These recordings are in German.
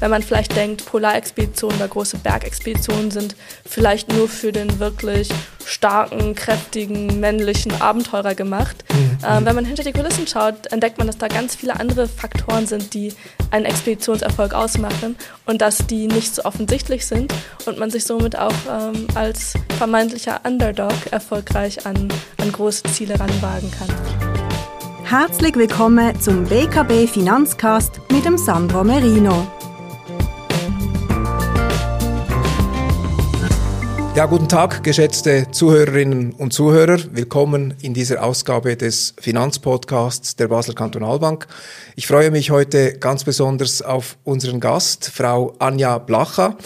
wenn man vielleicht denkt, Polarexpeditionen oder große Bergexpeditionen sind vielleicht nur für den wirklich starken, kräftigen, männlichen Abenteurer gemacht. Mhm. Ähm, wenn man hinter die Kulissen schaut, entdeckt man, dass da ganz viele andere Faktoren sind, die einen Expeditionserfolg ausmachen und dass die nicht so offensichtlich sind und man sich somit auch ähm, als vermeintlicher Underdog erfolgreich an, an große Ziele ranwagen kann. Herzlich willkommen zum BKB Finanzcast mit dem Sandro Merino. Ja, guten Tag, geschätzte Zuhörerinnen und Zuhörer. Willkommen in dieser Ausgabe des Finanzpodcasts der Basel Kantonalbank. Ich freue mich heute ganz besonders auf unseren Gast, Frau Anja Blacher.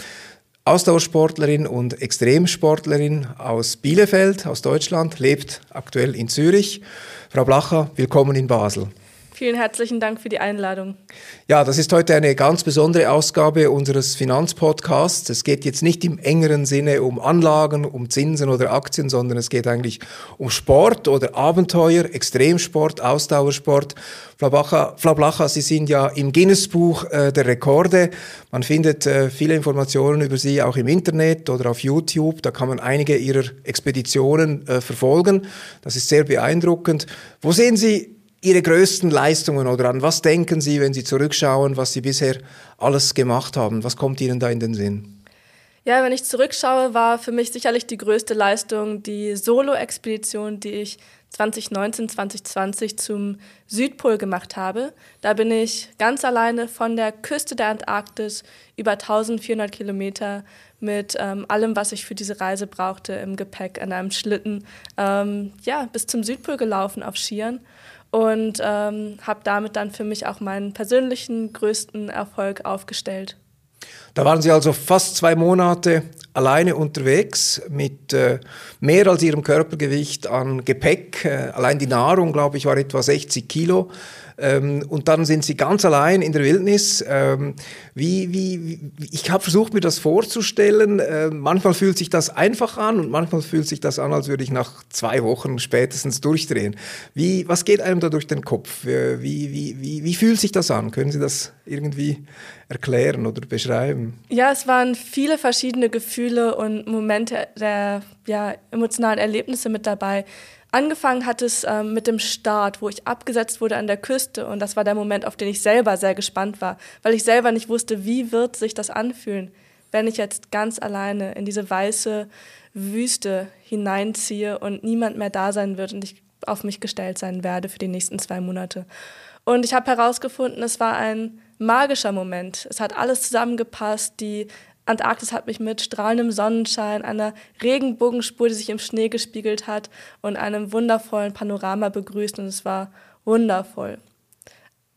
Ausdauersportlerin und Extremsportlerin aus Bielefeld, aus Deutschland, lebt aktuell in Zürich. Frau Blacher, willkommen in Basel. Vielen herzlichen Dank für die Einladung. Ja, das ist heute eine ganz besondere Ausgabe unseres Finanzpodcasts. Es geht jetzt nicht im engeren Sinne um Anlagen, um Zinsen oder Aktien, sondern es geht eigentlich um Sport oder Abenteuer, Extremsport, Ausdauersport. Frau, Blacher, Sie sind ja im Guinness-Buch äh, der Rekorde. Man findet äh, viele Informationen über Sie auch im Internet oder auf YouTube. Da kann man einige Ihrer Expeditionen äh, verfolgen. Das ist sehr beeindruckend. Wo sehen Sie Ihre größten Leistungen oder an was denken Sie, wenn Sie zurückschauen, was Sie bisher alles gemacht haben? Was kommt Ihnen da in den Sinn? Ja, wenn ich zurückschaue, war für mich sicherlich die größte Leistung die Solo-Expedition, die ich 2019, 2020 zum Südpol gemacht habe. Da bin ich ganz alleine von der Küste der Antarktis über 1400 Kilometer mit ähm, allem, was ich für diese Reise brauchte, im Gepäck an einem Schlitten, ähm, ja, bis zum Südpol gelaufen auf Skiern und ähm, habe damit dann für mich auch meinen persönlichen größten Erfolg aufgestellt. Da waren Sie also fast zwei Monate alleine unterwegs mit äh, mehr als Ihrem Körpergewicht an Gepäck. Äh, allein die Nahrung, glaube ich, war etwa 60 Kilo. Ähm, und dann sind sie ganz allein in der Wildnis. Ähm, wie, wie, wie, ich habe versucht, mir das vorzustellen. Äh, manchmal fühlt sich das einfach an und manchmal fühlt sich das an, als würde ich nach zwei Wochen spätestens durchdrehen. Wie, was geht einem da durch den Kopf? Äh, wie, wie, wie, wie fühlt sich das an? Können Sie das irgendwie erklären oder beschreiben? Ja, es waren viele verschiedene Gefühle und Momente der ja, emotionalen Erlebnisse mit dabei. Angefangen hat es ähm, mit dem Start, wo ich abgesetzt wurde an der Küste und das war der Moment, auf den ich selber sehr gespannt war, weil ich selber nicht wusste, wie wird sich das anfühlen, wenn ich jetzt ganz alleine in diese weiße Wüste hineinziehe und niemand mehr da sein wird und ich auf mich gestellt sein werde für die nächsten zwei Monate. Und ich habe herausgefunden, es war ein magischer Moment. Es hat alles zusammengepasst, die Antarktis hat mich mit strahlendem Sonnenschein, einer Regenbogenspur, die sich im Schnee gespiegelt hat und einem wundervollen Panorama begrüßt und es war wundervoll.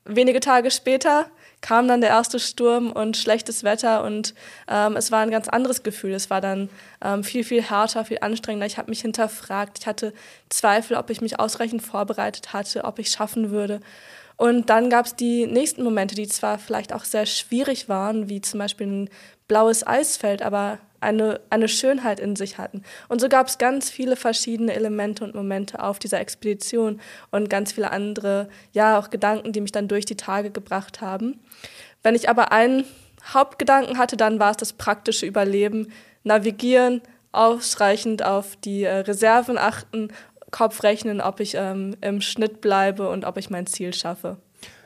Wenige Tage später kam dann der erste Sturm und schlechtes Wetter und ähm, es war ein ganz anderes Gefühl. Es war dann ähm, viel, viel härter, viel anstrengender. Ich habe mich hinterfragt. Ich hatte Zweifel, ob ich mich ausreichend vorbereitet hatte, ob ich schaffen würde. Und dann gab es die nächsten Momente, die zwar vielleicht auch sehr schwierig waren, wie zum Beispiel ein blaues Eisfeld, aber eine, eine Schönheit in sich hatten. Und so gab es ganz viele verschiedene Elemente und Momente auf dieser Expedition und ganz viele andere, ja, auch Gedanken, die mich dann durch die Tage gebracht haben. Wenn ich aber einen Hauptgedanken hatte, dann war es das praktische Überleben, navigieren, ausreichend auf die äh, Reserven achten, Kopf rechnen, ob ich ähm, im Schnitt bleibe und ob ich mein Ziel schaffe.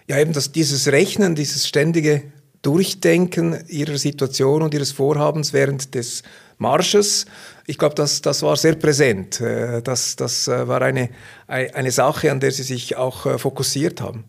Ja, eben das, dieses Rechnen, dieses ständige Durchdenken ihrer Situation und ihres Vorhabens während des Marsches. Ich glaube, das, das war sehr präsent. Äh, das, das äh, war eine, eine Sache, an der Sie sich auch äh, fokussiert haben.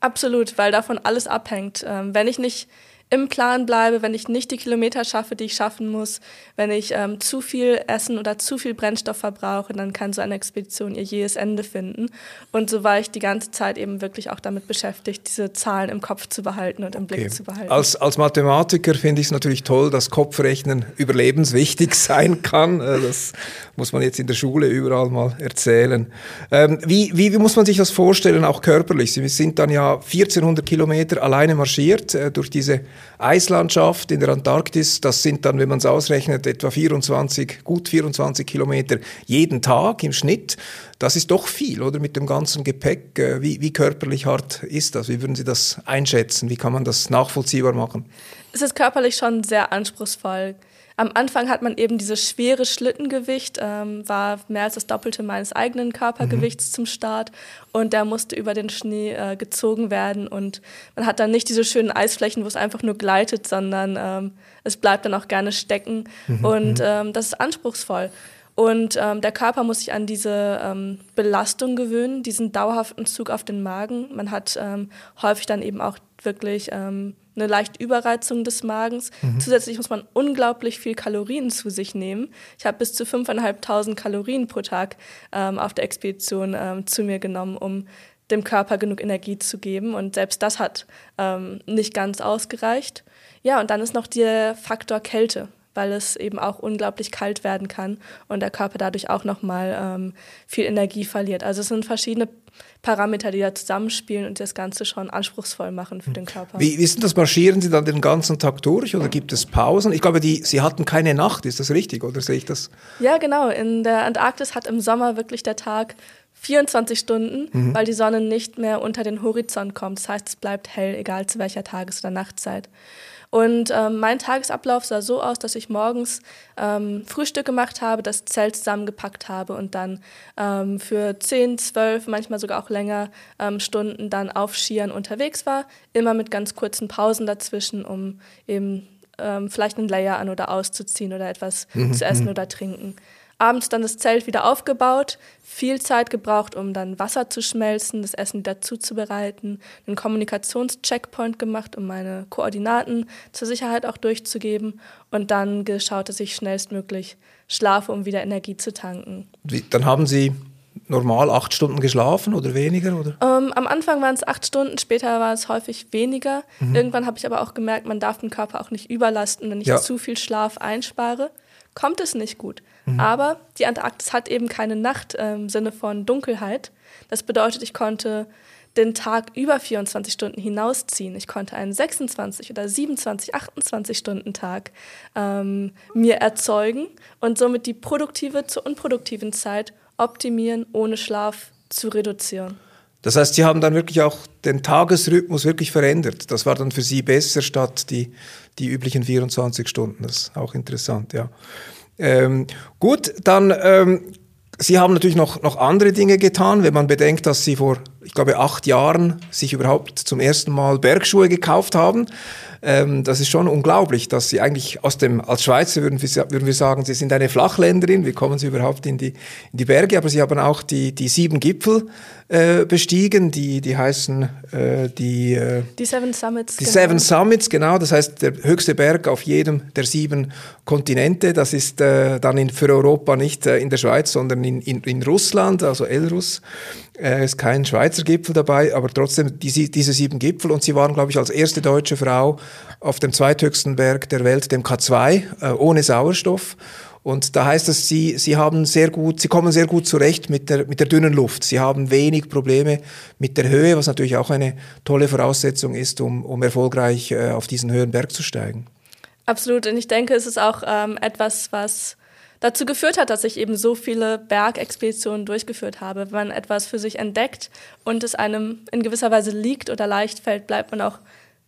Absolut, weil davon alles abhängt. Ähm, wenn ich nicht im Plan bleibe, wenn ich nicht die Kilometer schaffe, die ich schaffen muss, wenn ich ähm, zu viel Essen oder zu viel Brennstoff verbrauche, dann kann so eine Expedition ihr jähes Ende finden. Und so war ich die ganze Zeit eben wirklich auch damit beschäftigt, diese Zahlen im Kopf zu behalten und im okay. Blick zu behalten. Als, als Mathematiker finde ich es natürlich toll, dass Kopfrechnen überlebenswichtig sein kann. Äh, das muss man jetzt in der Schule überall mal erzählen. Ähm, wie, wie, wie muss man sich das vorstellen, auch körperlich? Sie sind dann ja 1400 Kilometer alleine marschiert äh, durch diese Eislandschaft in der Antarktis, das sind dann, wenn man es ausrechnet, etwa 24, gut 24 Kilometer jeden Tag im Schnitt. Das ist doch viel, oder? Mit dem ganzen Gepäck. Äh, wie, wie körperlich hart ist das? Wie würden Sie das einschätzen? Wie kann man das nachvollziehbar machen? Es ist körperlich schon sehr anspruchsvoll. Am Anfang hat man eben dieses schwere Schlittengewicht, ähm, war mehr als das Doppelte meines eigenen Körpergewichts mhm. zum Start und der musste über den Schnee äh, gezogen werden und man hat dann nicht diese schönen Eisflächen, wo es einfach nur gleitet, sondern ähm, es bleibt dann auch gerne stecken mhm. und mhm. ähm, das ist anspruchsvoll. Und ähm, der Körper muss sich an diese ähm, Belastung gewöhnen, diesen dauerhaften Zug auf den Magen. Man hat ähm, häufig dann eben auch wirklich ähm, eine leichte Überreizung des Magens. Mhm. Zusätzlich muss man unglaublich viel Kalorien zu sich nehmen. Ich habe bis zu 5.500 Kalorien pro Tag ähm, auf der Expedition ähm, zu mir genommen, um dem Körper genug Energie zu geben. Und selbst das hat ähm, nicht ganz ausgereicht. Ja, und dann ist noch der Faktor Kälte weil es eben auch unglaublich kalt werden kann und der Körper dadurch auch nochmal ähm, viel Energie verliert. Also es sind verschiedene Parameter, die da zusammenspielen und das Ganze schon anspruchsvoll machen für den Körper. Wie, wie ist denn das? Marschieren Sie dann den ganzen Tag durch oder gibt es Pausen? Ich glaube, die, Sie hatten keine Nacht, ist das richtig oder sehe ich das? Ja, genau. In der Antarktis hat im Sommer wirklich der Tag 24 Stunden, mhm. weil die Sonne nicht mehr unter den Horizont kommt. Das heißt, es bleibt hell, egal zu welcher Tages- oder Nachtzeit. Und ähm, mein Tagesablauf sah so aus, dass ich morgens ähm, Frühstück gemacht habe, das Zelt zusammengepackt habe und dann ähm, für 10, 12, manchmal sogar auch länger ähm, Stunden dann auf Skiern unterwegs war, immer mit ganz kurzen Pausen dazwischen, um eben ähm, vielleicht einen Layer an oder auszuziehen oder etwas mhm. zu essen mhm. oder trinken abends dann das Zelt wieder aufgebaut, viel Zeit gebraucht, um dann Wasser zu schmelzen, das Essen wieder zuzubereiten, einen Kommunikationscheckpoint gemacht, um meine Koordinaten zur Sicherheit auch durchzugeben und dann geschaut, dass ich schnellstmöglich schlafe, um wieder Energie zu tanken. Wie, dann haben Sie normal acht Stunden geschlafen oder weniger? Oder? Ähm, am Anfang waren es acht Stunden, später war es häufig weniger. Mhm. Irgendwann habe ich aber auch gemerkt, man darf den Körper auch nicht überlasten, wenn ich ja. zu viel Schlaf einspare kommt es nicht gut. Mhm. Aber die Antarktis hat eben keine Nacht im Sinne von Dunkelheit. Das bedeutet, ich konnte den Tag über 24 Stunden hinausziehen. Ich konnte einen 26 oder 27, 28 Stunden Tag ähm, mir erzeugen und somit die produktive zur unproduktiven Zeit optimieren, ohne Schlaf zu reduzieren. Das heißt, Sie haben dann wirklich auch den Tagesrhythmus wirklich verändert. Das war dann für Sie besser statt die, die üblichen 24 Stunden. Das ist auch interessant, ja. Ähm, gut, dann, ähm, Sie haben natürlich noch, noch andere Dinge getan, wenn man bedenkt, dass Sie vor, ich glaube, acht Jahren sich überhaupt zum ersten Mal Bergschuhe gekauft haben. Ähm, das ist schon unglaublich, dass Sie eigentlich aus dem, als Schweizer würden wir, würden wir sagen, Sie sind eine Flachländerin, wie kommen Sie überhaupt in die, in die Berge, aber Sie haben auch die, die sieben Gipfel äh, bestiegen, die, die heißen äh, die, äh, die Seven Summits. Die genau. Seven Summits, genau, das heißt der höchste Berg auf jedem der sieben Kontinente, das ist äh, dann in, für Europa nicht äh, in der Schweiz, sondern in, in, in Russland, also Elrus. Es ist kein Schweizer Gipfel dabei, aber trotzdem die, diese sieben Gipfel. Und sie waren, glaube ich, als erste deutsche Frau auf dem zweithöchsten Berg der Welt, dem K2, äh, ohne Sauerstoff. Und da heißt es, sie, sie haben sehr gut, sie kommen sehr gut zurecht mit der, mit der dünnen Luft. Sie haben wenig Probleme mit der Höhe, was natürlich auch eine tolle Voraussetzung ist, um, um erfolgreich äh, auf diesen höheren Berg zu steigen. Absolut. Und ich denke, es ist auch ähm, etwas, was dazu geführt hat, dass ich eben so viele Bergexpeditionen durchgeführt habe. Wenn man etwas für sich entdeckt und es einem in gewisser Weise liegt oder leicht fällt, bleibt man auch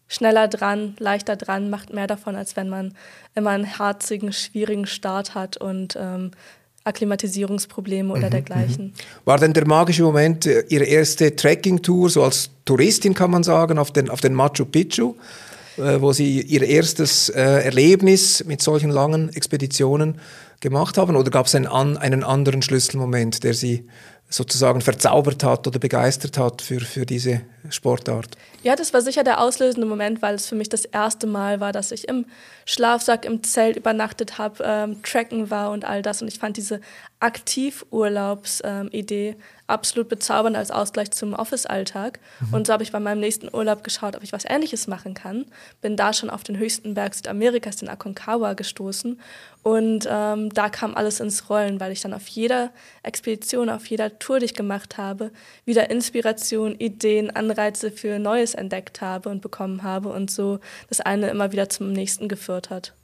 schneller dran, leichter dran, macht mehr davon, als wenn man immer einen herzigen, schwierigen Start hat und ähm, Akklimatisierungsprobleme oder mhm, dergleichen. Mhm. War denn der magische Moment äh, Ihre erste Trekking-Tour, so als Touristin kann man sagen, auf den, auf den Machu Picchu? Äh, wo Sie Ihr erstes äh, Erlebnis mit solchen langen Expeditionen gemacht haben? Oder gab es einen, einen anderen Schlüsselmoment, der Sie sozusagen verzaubert hat oder begeistert hat für, für diese Sportart? Ja, das war sicher der auslösende Moment, weil es für mich das erste Mal war, dass ich im Schlafsack im Zelt übernachtet habe, ähm, tracken war und all das. Und ich fand diese Aktivurlaubsidee ähm, absolut bezaubernd als Ausgleich zum Office-Alltag. Mhm. Und so habe ich bei meinem nächsten Urlaub geschaut, ob ich was Ähnliches machen kann. Bin da schon auf den höchsten Berg Südamerikas, den Aconcagua, gestoßen. Und ähm, da kam alles ins Rollen, weil ich dann auf jeder Expedition, auf jeder Tour, die ich gemacht habe, wieder Inspiration, Ideen, Anreize für Neues entdeckt habe und bekommen habe und so das eine immer wieder zum nächsten geführt hat.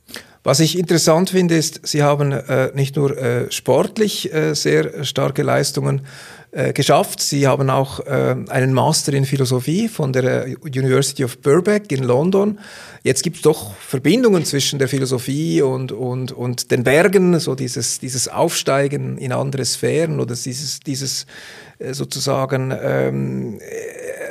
Was ich interessant finde, ist, Sie haben äh, nicht nur äh, sportlich äh, sehr starke Leistungen äh, geschafft. Sie haben auch äh, einen Master in Philosophie von der äh, University of Burbank in London. Jetzt gibt es doch Verbindungen zwischen der Philosophie und, und, und den Bergen, so dieses, dieses Aufsteigen in andere Sphären oder dieses, dieses sozusagen ähm,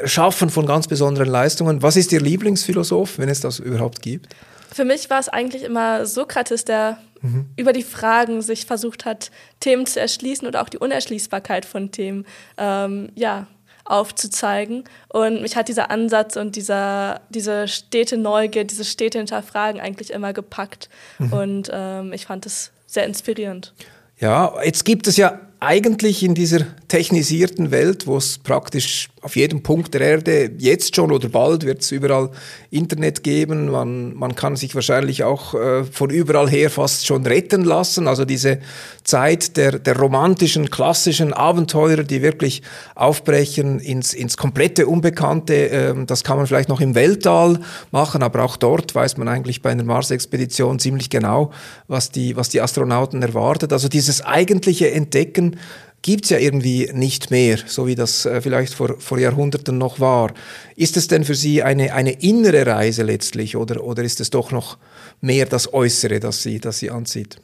Schaffen von ganz besonderen Leistungen. Was ist Ihr Lieblingsphilosoph, wenn es das überhaupt gibt? Für mich war es eigentlich immer Sokrates, der mhm. über die Fragen sich versucht hat, Themen zu erschließen und auch die Unerschließbarkeit von Themen ähm, ja, aufzuzeigen. Und mich hat dieser Ansatz und dieser, diese stete Neugier, diese stete Hinterfragen eigentlich immer gepackt. Mhm. Und ähm, ich fand es sehr inspirierend. Ja, jetzt gibt es ja eigentlich in dieser technisierten Welt, wo es praktisch auf jedem Punkt der Erde jetzt schon oder bald wird es überall Internet geben. Man, man kann sich wahrscheinlich auch äh, von überall her fast schon retten lassen. Also diese Zeit der, der romantischen, klassischen Abenteurer, die wirklich aufbrechen ins, ins komplette Unbekannte, äh, das kann man vielleicht noch im Weltall machen, aber auch dort weiß man eigentlich bei einer Mars-Expedition ziemlich genau, was die, was die Astronauten erwartet. Also dieses eigentliche Entdecken gibt es ja irgendwie nicht mehr, so wie das äh, vielleicht vor, vor Jahrhunderten noch war. Ist es denn für Sie eine, eine innere Reise letztlich oder, oder ist es doch noch mehr das Äußere, das Sie, das Sie anzieht?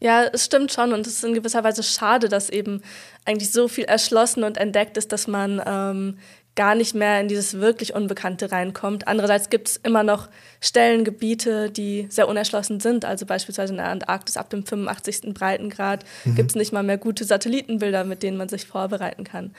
Ja, es stimmt schon und es ist in gewisser Weise schade, dass eben eigentlich so viel erschlossen und entdeckt ist, dass man ähm, gar nicht mehr in dieses wirklich Unbekannte reinkommt. Andererseits gibt es immer noch Stellen, Gebiete, die sehr unerschlossen sind. Also beispielsweise in der Antarktis ab dem 85. Breitengrad mhm. gibt es nicht mal mehr gute Satellitenbilder, mit denen man sich vorbereiten kann.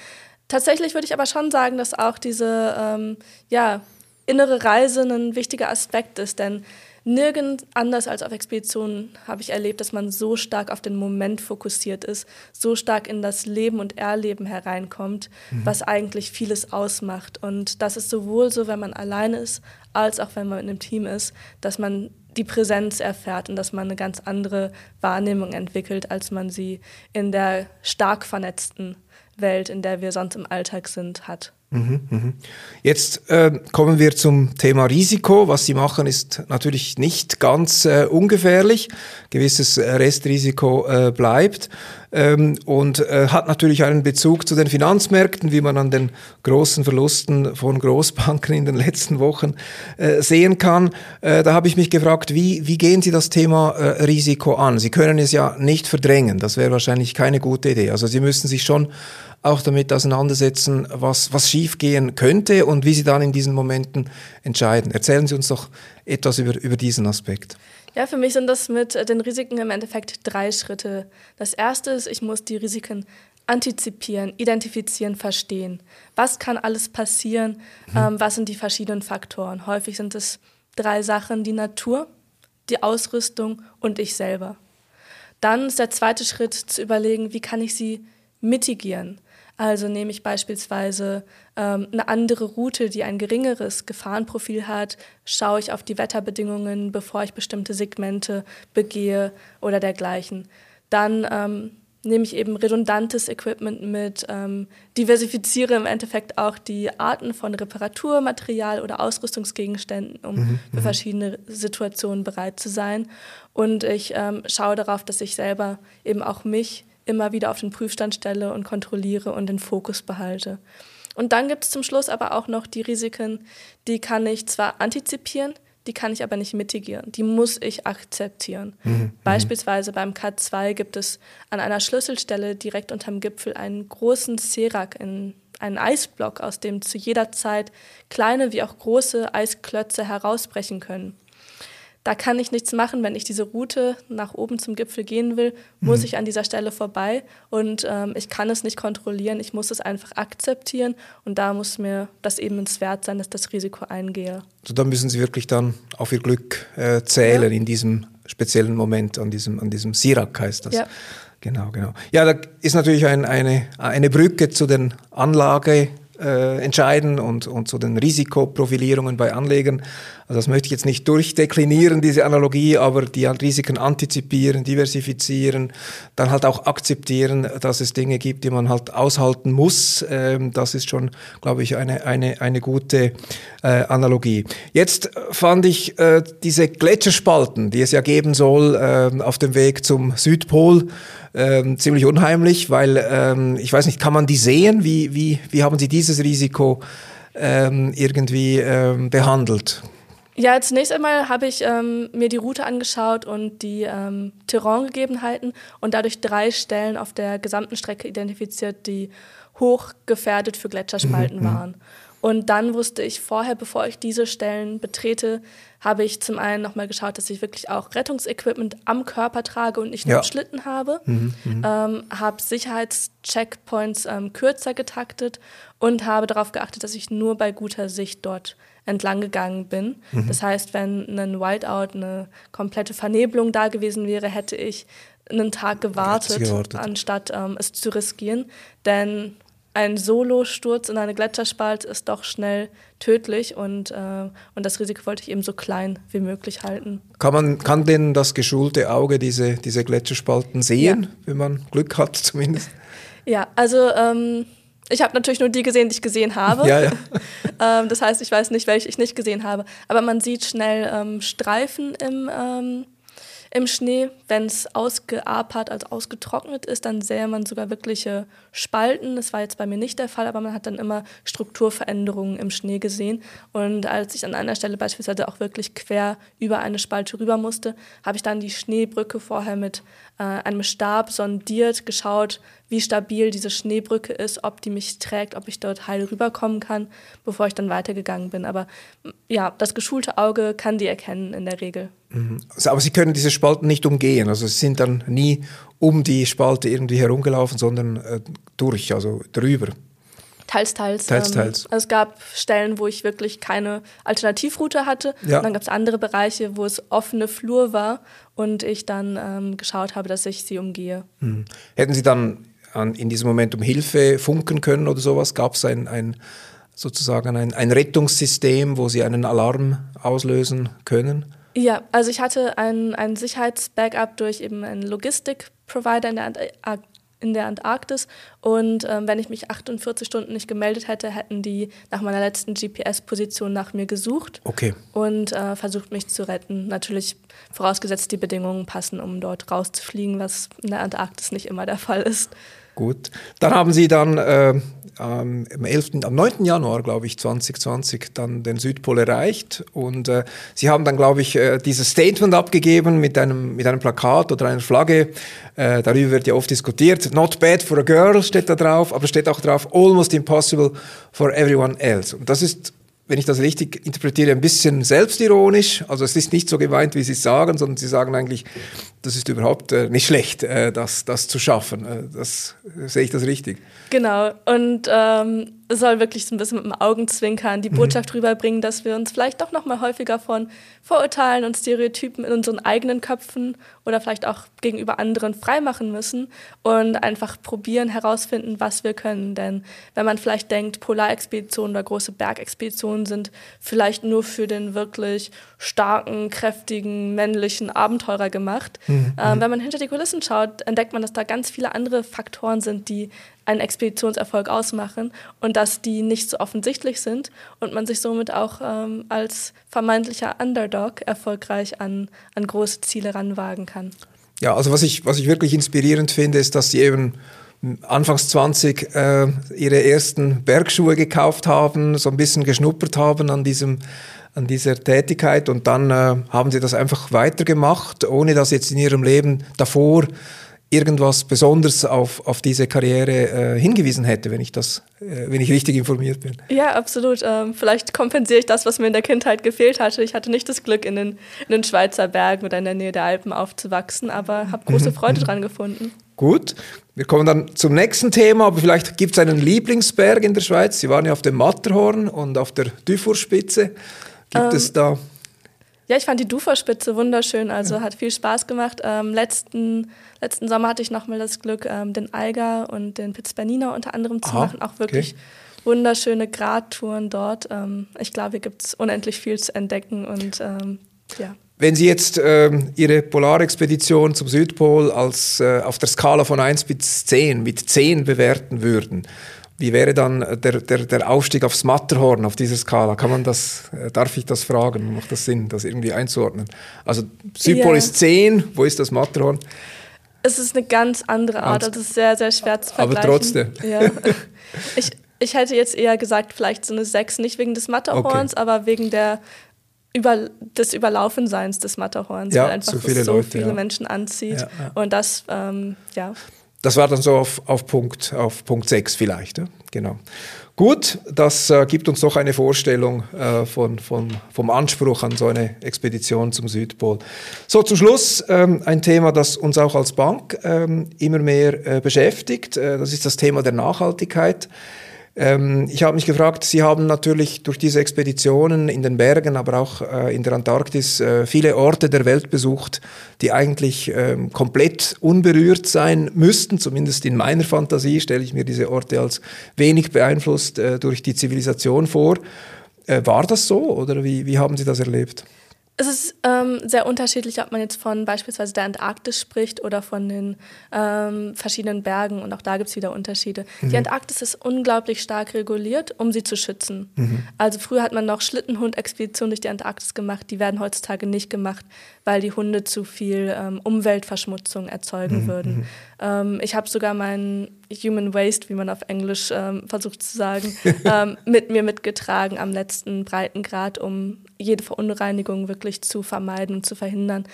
Tatsächlich würde ich aber schon sagen, dass auch diese ähm, ja, innere Reise ein wichtiger Aspekt ist, denn Nirgend anders als auf Expeditionen habe ich erlebt, dass man so stark auf den Moment fokussiert ist, so stark in das Leben und Erleben hereinkommt, mhm. was eigentlich vieles ausmacht. Und das ist sowohl so, wenn man alleine ist, als auch wenn man in einem Team ist, dass man die Präsenz erfährt und dass man eine ganz andere Wahrnehmung entwickelt, als man sie in der stark vernetzten Welt, in der wir sonst im Alltag sind, hat. Mhm, mhm. Jetzt äh, kommen wir zum Thema Risiko. Was Sie machen, ist natürlich nicht ganz äh, ungefährlich. Gewisses Restrisiko äh, bleibt ähm, und äh, hat natürlich einen Bezug zu den Finanzmärkten, wie man an den großen Verlusten von Großbanken in den letzten Wochen äh, sehen kann. Äh, da habe ich mich gefragt, wie, wie gehen Sie das Thema Risiko an? Sie können es ja nicht verdrängen. Das wäre wahrscheinlich keine gute Idee. Also Sie müssen sich schon auch damit auseinandersetzen, was, was schiefgehen könnte und wie Sie dann in diesen Momenten entscheiden. Erzählen Sie uns doch etwas über, über diesen Aspekt. Ja, für mich sind das mit den Risiken im Endeffekt drei Schritte. Das erste ist, ich muss die Risiken antizipieren, identifizieren, verstehen. Was kann alles passieren? Mhm. Ähm, was sind die verschiedenen Faktoren? Häufig sind es drei Sachen, die Natur, die Ausrüstung und ich selber. Dann ist der zweite Schritt zu überlegen, wie kann ich sie mitigieren? Also nehme ich beispielsweise ähm, eine andere Route, die ein geringeres Gefahrenprofil hat, schaue ich auf die Wetterbedingungen, bevor ich bestimmte Segmente begehe oder dergleichen. Dann ähm, nehme ich eben redundantes Equipment mit, ähm, diversifiziere im Endeffekt auch die Arten von Reparaturmaterial oder Ausrüstungsgegenständen, um mhm, für mhm. verschiedene Situationen bereit zu sein. Und ich ähm, schaue darauf, dass ich selber eben auch mich immer wieder auf den Prüfstand stelle und kontrolliere und den Fokus behalte. Und dann gibt es zum Schluss aber auch noch die Risiken, die kann ich zwar antizipieren, die kann ich aber nicht mitigieren. Die muss ich akzeptieren. Mhm. mhm. Beispielsweise beim K2 gibt es an einer Schlüsselstelle direkt unterm Gipfel einen großen Serak, einen Eisblock, aus dem zu jeder Zeit kleine wie auch große Eisklötze herausbrechen können da kann ich nichts machen. Wenn ich diese Route nach oben zum Gipfel gehen will, muss mhm. ich an dieser Stelle vorbei und ähm, ich kann es nicht kontrollieren. Ich muss es einfach akzeptieren und da muss mir das eben ins Wert sein, dass das Risiko eingehe. Also da müssen Sie wirklich dann auf Ihr Glück äh, zählen ja. in diesem speziellen Moment, an diesem, an diesem Sirak heißt das. Ja. Genau, genau. Ja, da ist natürlich ein, eine, eine Brücke zu den Anlage- äh, entscheiden und, und zu den Risikoprofilierungen bei Anlegern Also das möchte ich jetzt nicht durchdeklinieren, diese Analogie, aber die Risiken antizipieren, diversifizieren, dann halt auch akzeptieren, dass es Dinge gibt, die man halt aushalten muss. Ähm, das ist schon, glaube ich, eine, eine, eine gute äh, Analogie. Jetzt fand ich äh, diese Gletscherspalten, die es ja geben soll äh, auf dem Weg zum Südpol, ähm, ziemlich unheimlich, weil ähm, ich weiß nicht, kann man die sehen? Wie, wie, wie haben Sie dieses Risiko ähm, irgendwie ähm, behandelt? Ja, zunächst einmal habe ich ähm, mir die Route angeschaut und die ähm, Terraingegebenheiten und dadurch drei Stellen auf der gesamten Strecke identifiziert, die hochgefährdet für Gletscherspalten mhm. waren. Und dann wusste ich vorher, bevor ich diese Stellen betrete, habe ich zum einen nochmal geschaut, dass ich wirklich auch Rettungsequipment am Körper trage und nicht nur ja. Schlitten habe. Mhm, mhm, ähm, habe Sicherheitscheckpoints ähm, kürzer getaktet und habe darauf geachtet, dass ich nur bei guter Sicht dort entlang gegangen bin. Mhm. Das heißt, wenn ein Whiteout, eine komplette Vernebelung da gewesen wäre, hätte ich einen Tag gewartet, gewartet. anstatt ähm, es zu riskieren. Denn ein Solosturz in eine Gletscherspalte ist doch schnell tödlich und, äh, und das Risiko wollte ich eben so klein wie möglich halten. Kann, man, kann denn das geschulte Auge diese, diese Gletscherspalten sehen, ja. wenn man Glück hat zumindest? Ja, also ähm, ich habe natürlich nur die gesehen, die ich gesehen habe. Ja, ja. ähm, das heißt, ich weiß nicht, welche ich nicht gesehen habe. Aber man sieht schnell ähm, Streifen im ähm, im Schnee. Wenn es ausgeapert, also ausgetrocknet ist, dann sähe man sogar wirkliche Spalten. Das war jetzt bei mir nicht der Fall, aber man hat dann immer Strukturveränderungen im Schnee gesehen. Und als ich an einer Stelle beispielsweise auch wirklich quer über eine Spalte rüber musste, habe ich dann die Schneebrücke vorher mit äh, einem Stab sondiert, geschaut, wie stabil diese Schneebrücke ist, ob die mich trägt, ob ich dort heil rüberkommen kann, bevor ich dann weitergegangen bin. Aber ja, das geschulte Auge kann die erkennen in der Regel. Mhm. Aber Sie können diese Spalten nicht umgehen. Also Sie sind dann nie um die Spalte irgendwie herumgelaufen, sondern äh, durch, also drüber. Teils, teils. Teils, ähm, teils. Also es gab Stellen, wo ich wirklich keine Alternativroute hatte. Ja. Und dann gab es andere Bereiche, wo es offene Flur war und ich dann ähm, geschaut habe, dass ich sie umgehe. Mhm. Hätten Sie dann an, in diesem Moment um Hilfe funken können oder sowas? Gab es ein, ein, sozusagen ein, ein Rettungssystem, wo Sie einen Alarm auslösen können? Ja, also ich hatte ein, ein Sicherheitsbackup durch eben einen Logistikprovider in der, in der Antarktis und ähm, wenn ich mich 48 Stunden nicht gemeldet hätte, hätten die nach meiner letzten GPS-Position nach mir gesucht okay. und äh, versucht mich zu retten. Natürlich vorausgesetzt, die Bedingungen passen, um dort rauszufliegen, was in der Antarktis nicht immer der Fall ist. Gut. Dann haben Sie dann äh, am, 11., am 9. Januar, glaube ich, 2020 dann den Südpol erreicht und äh, Sie haben dann, glaube ich, äh, dieses Statement abgegeben mit einem, mit einem Plakat oder einer Flagge. Äh, darüber wird ja oft diskutiert. Not bad for a girl steht da drauf, aber steht auch drauf, almost impossible for everyone else. Und das ist wenn ich das richtig interpretiere, ein bisschen selbstironisch. Also es ist nicht so gemeint, wie Sie sagen, sondern Sie sagen eigentlich, das ist überhaupt äh, nicht schlecht, äh, das, das zu schaffen. Äh, das, sehe ich das richtig? Genau. Und ähm, soll wirklich so ein bisschen mit dem Augenzwinkern die mhm. Botschaft mhm. rüberbringen, dass wir uns vielleicht doch noch mal häufiger von Vorurteilen und Stereotypen in unseren eigenen Köpfen oder vielleicht auch gegenüber anderen freimachen müssen und einfach probieren herausfinden, was wir können. Denn wenn man vielleicht denkt, Polarexpeditionen oder große Bergexpeditionen sind vielleicht nur für den wirklich starken, kräftigen, männlichen Abenteurer gemacht, mhm. ähm, wenn man hinter die Kulissen schaut, entdeckt man, dass da ganz viele andere Faktoren sind, die einen Expeditionserfolg ausmachen und dass die nicht so offensichtlich sind und man sich somit auch ähm, als vermeintlicher Underdog erfolgreich an, an große Ziele ranwagen kann. Ja, also was ich, was ich wirklich inspirierend finde, ist, dass sie eben Anfangs 20 äh, ihre ersten Bergschuhe gekauft haben, so ein bisschen geschnuppert haben an diesem an dieser Tätigkeit und dann äh, haben sie das einfach weitergemacht, ohne dass jetzt in ihrem Leben davor irgendwas besonders auf, auf diese Karriere äh, hingewiesen hätte, wenn ich das, äh, wenn ich richtig informiert bin. Ja, absolut. Ähm, vielleicht kompensiere ich das, was mir in der Kindheit gefehlt hatte. Ich hatte nicht das Glück, in den, in den Schweizer Bergen oder in der Nähe der Alpen aufzuwachsen, aber habe große mhm. Freude mhm. dran gefunden. Gut, wir kommen dann zum nächsten Thema, aber vielleicht gibt es einen Lieblingsberg in der Schweiz. Sie waren ja auf dem Matterhorn und auf der Dufourspitze. Gibt ähm, es da ja, ich fand die Duferspitze wunderschön, also ja. hat viel Spaß gemacht. Ähm, letzten, letzten Sommer hatte ich nochmal das Glück, ähm, den Eiger und den Piz Bernina unter anderem zu Aha, machen. Auch wirklich okay. wunderschöne Gradtouren dort. Ähm, ich glaube, hier gibt es unendlich viel zu entdecken und ähm, ja. Wenn Sie jetzt ähm, Ihre Polarexpedition zum Südpol als, äh, auf der Skala von 1 bis 10 mit 10 bewerten würden, wie wäre dann der, der, der Aufstieg aufs Matterhorn auf dieser Skala? Kann man das, äh, darf ich das fragen? Macht das Sinn, das irgendwie einzuordnen? Also Südpol ja. ist 10, wo ist das Matterhorn? Es ist eine ganz andere Art, also es ist sehr, sehr schwer zu vergleichen. Aber trotzdem. Ja. Ich, ich hätte jetzt eher gesagt, vielleicht so eine 6, nicht wegen des Matterhorns, okay. aber wegen der über, des Überlaufenseins des Matterhorns, ja, weil einfach so viele, so Leute, viele ja. Menschen anzieht. Ja, Und das, ähm, ja. Das war dann so auf, auf, Punkt, auf Punkt 6 vielleicht, ja? genau. Gut, das äh, gibt uns doch eine Vorstellung äh, von, von, vom Anspruch an so eine Expedition zum Südpol. So, zum Schluss ähm, ein Thema, das uns auch als Bank ähm, immer mehr äh, beschäftigt. Äh, das ist das Thema der Nachhaltigkeit. Ähm, ich habe mich gefragt, Sie haben natürlich durch diese Expeditionen in den Bergen, aber auch äh, in der Antarktis äh, viele Orte der Welt besucht, die eigentlich ähm, komplett unberührt sein müssten. Zumindest in meiner Fantasie stelle ich mir diese Orte als wenig beeinflusst äh, durch die Zivilisation vor. Äh, war das so oder wie, wie haben Sie das erlebt? Es ist ähm, sehr unterschiedlich, ob man jetzt von beispielsweise der Antarktis spricht oder von den ähm, verschiedenen Bergen und auch da gibt es wieder Unterschiede. Mhm. Die Antarktis ist unglaublich stark reguliert, um sie zu schützen. Mhm. Also früher hat man noch Schlittenhund-Expeditionen durch die Antarktis gemacht, die werden heutzutage nicht gemacht, weil die Hunde zu viel ähm, Umweltverschmutzung erzeugen mhm. würden. Mhm. Ähm, ich habe sogar meinen Human Waste, wie man auf Englisch ähm, versucht zu sagen, ähm, mit mir mitgetragen am letzten Breitengrad, um jede Verunreinigung wirklich zu vermeiden und zu verhindern.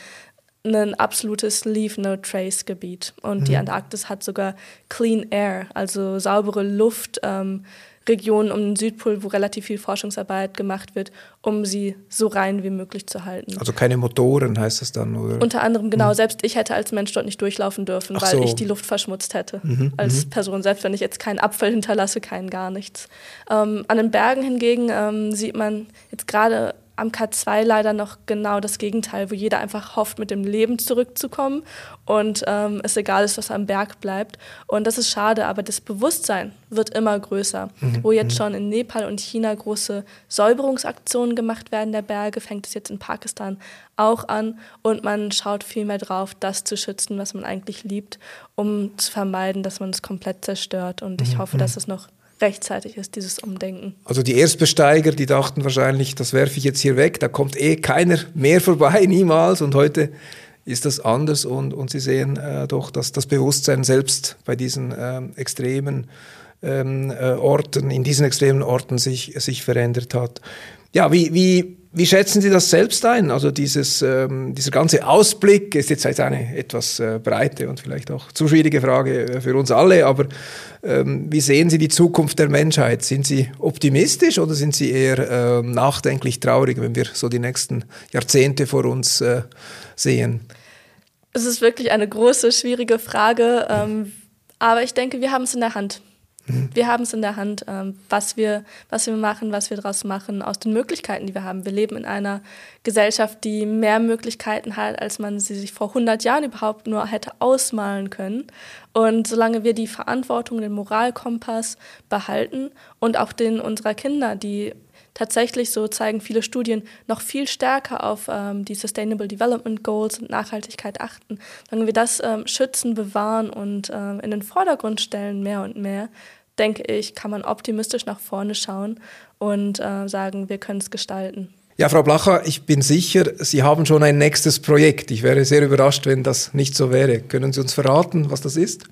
Ein absolutes Leave-No-Trace-Gebiet. Und mhm. die Antarktis hat sogar Clean Air, also saubere Luft. Ähm, Regionen um den Südpol, wo relativ viel Forschungsarbeit gemacht wird, um sie so rein wie möglich zu halten. Also keine Motoren heißt das dann, oder? Unter anderem, genau. Mhm. Selbst ich hätte als Mensch dort nicht durchlaufen dürfen, Ach weil so. ich die Luft verschmutzt hätte. Mhm. Als mhm. Person, selbst wenn ich jetzt keinen Abfall hinterlasse, keinen gar nichts. Ähm, an den Bergen hingegen ähm, sieht man jetzt gerade am K2 leider noch genau das Gegenteil, wo jeder einfach hofft, mit dem Leben zurückzukommen und ähm, es egal ist, was am Berg bleibt. Und das ist schade, aber das Bewusstsein wird immer größer. Mhm. Wo jetzt mhm. schon in Nepal und China große Säuberungsaktionen gemacht werden der Berge, fängt es jetzt in Pakistan auch an und man schaut viel mehr drauf, das zu schützen, was man eigentlich liebt, um zu vermeiden, dass man es komplett zerstört. Und ich mhm. hoffe, dass mhm. es noch rechtzeitig ist, dieses Umdenken. Also die Erstbesteiger, die dachten wahrscheinlich, das werfe ich jetzt hier weg, da kommt eh keiner mehr vorbei, niemals. Und heute ist das anders und, und sie sehen äh, doch, dass das Bewusstsein selbst bei diesen ähm, extremen ähm, äh, Orten, in diesen extremen Orten sich, sich verändert hat. Ja, wie, wie wie schätzen Sie das selbst ein? Also dieses, ähm, dieser ganze Ausblick ist jetzt eine etwas äh, breite und vielleicht auch zu schwierige Frage äh, für uns alle, aber ähm, wie sehen Sie die Zukunft der Menschheit? Sind Sie optimistisch oder sind Sie eher ähm, nachdenklich traurig, wenn wir so die nächsten Jahrzehnte vor uns äh, sehen? Es ist wirklich eine große, schwierige Frage, ähm, aber ich denke, wir haben es in der Hand. Wir haben es in der Hand, ähm, was, wir, was wir machen, was wir daraus machen, aus den Möglichkeiten, die wir haben. Wir leben in einer Gesellschaft, die mehr Möglichkeiten hat, als man sie sich vor 100 Jahren überhaupt nur hätte ausmalen können. Und solange wir die Verantwortung, den Moralkompass behalten und auch den unserer Kinder, die tatsächlich, so zeigen viele Studien, noch viel stärker auf ähm, die Sustainable Development Goals und Nachhaltigkeit achten. Wenn wir das ähm, schützen, bewahren und ähm, in den Vordergrund stellen, mehr und mehr, denke ich, kann man optimistisch nach vorne schauen und äh, sagen, wir können es gestalten. Ja, Frau Blacher, ich bin sicher, Sie haben schon ein nächstes Projekt. Ich wäre sehr überrascht, wenn das nicht so wäre. Können Sie uns verraten, was das ist?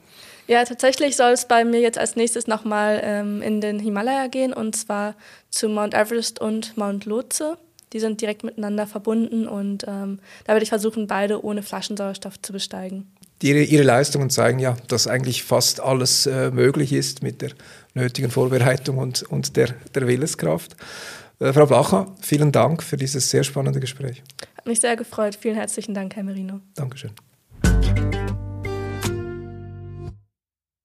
Ja, tatsächlich soll es bei mir jetzt als nächstes nochmal ähm, in den Himalaya gehen und zwar zu Mount Everest und Mount Lhotse. Die sind direkt miteinander verbunden und ähm, da werde ich versuchen, beide ohne Flaschensauerstoff zu besteigen. Die, ihre Leistungen zeigen ja, dass eigentlich fast alles äh, möglich ist mit der nötigen Vorbereitung und, und der, der Willenskraft. Äh, Frau Blacher, vielen Dank für dieses sehr spannende Gespräch. Hat mich sehr gefreut. Vielen herzlichen Dank, Herr Merino. Dankeschön.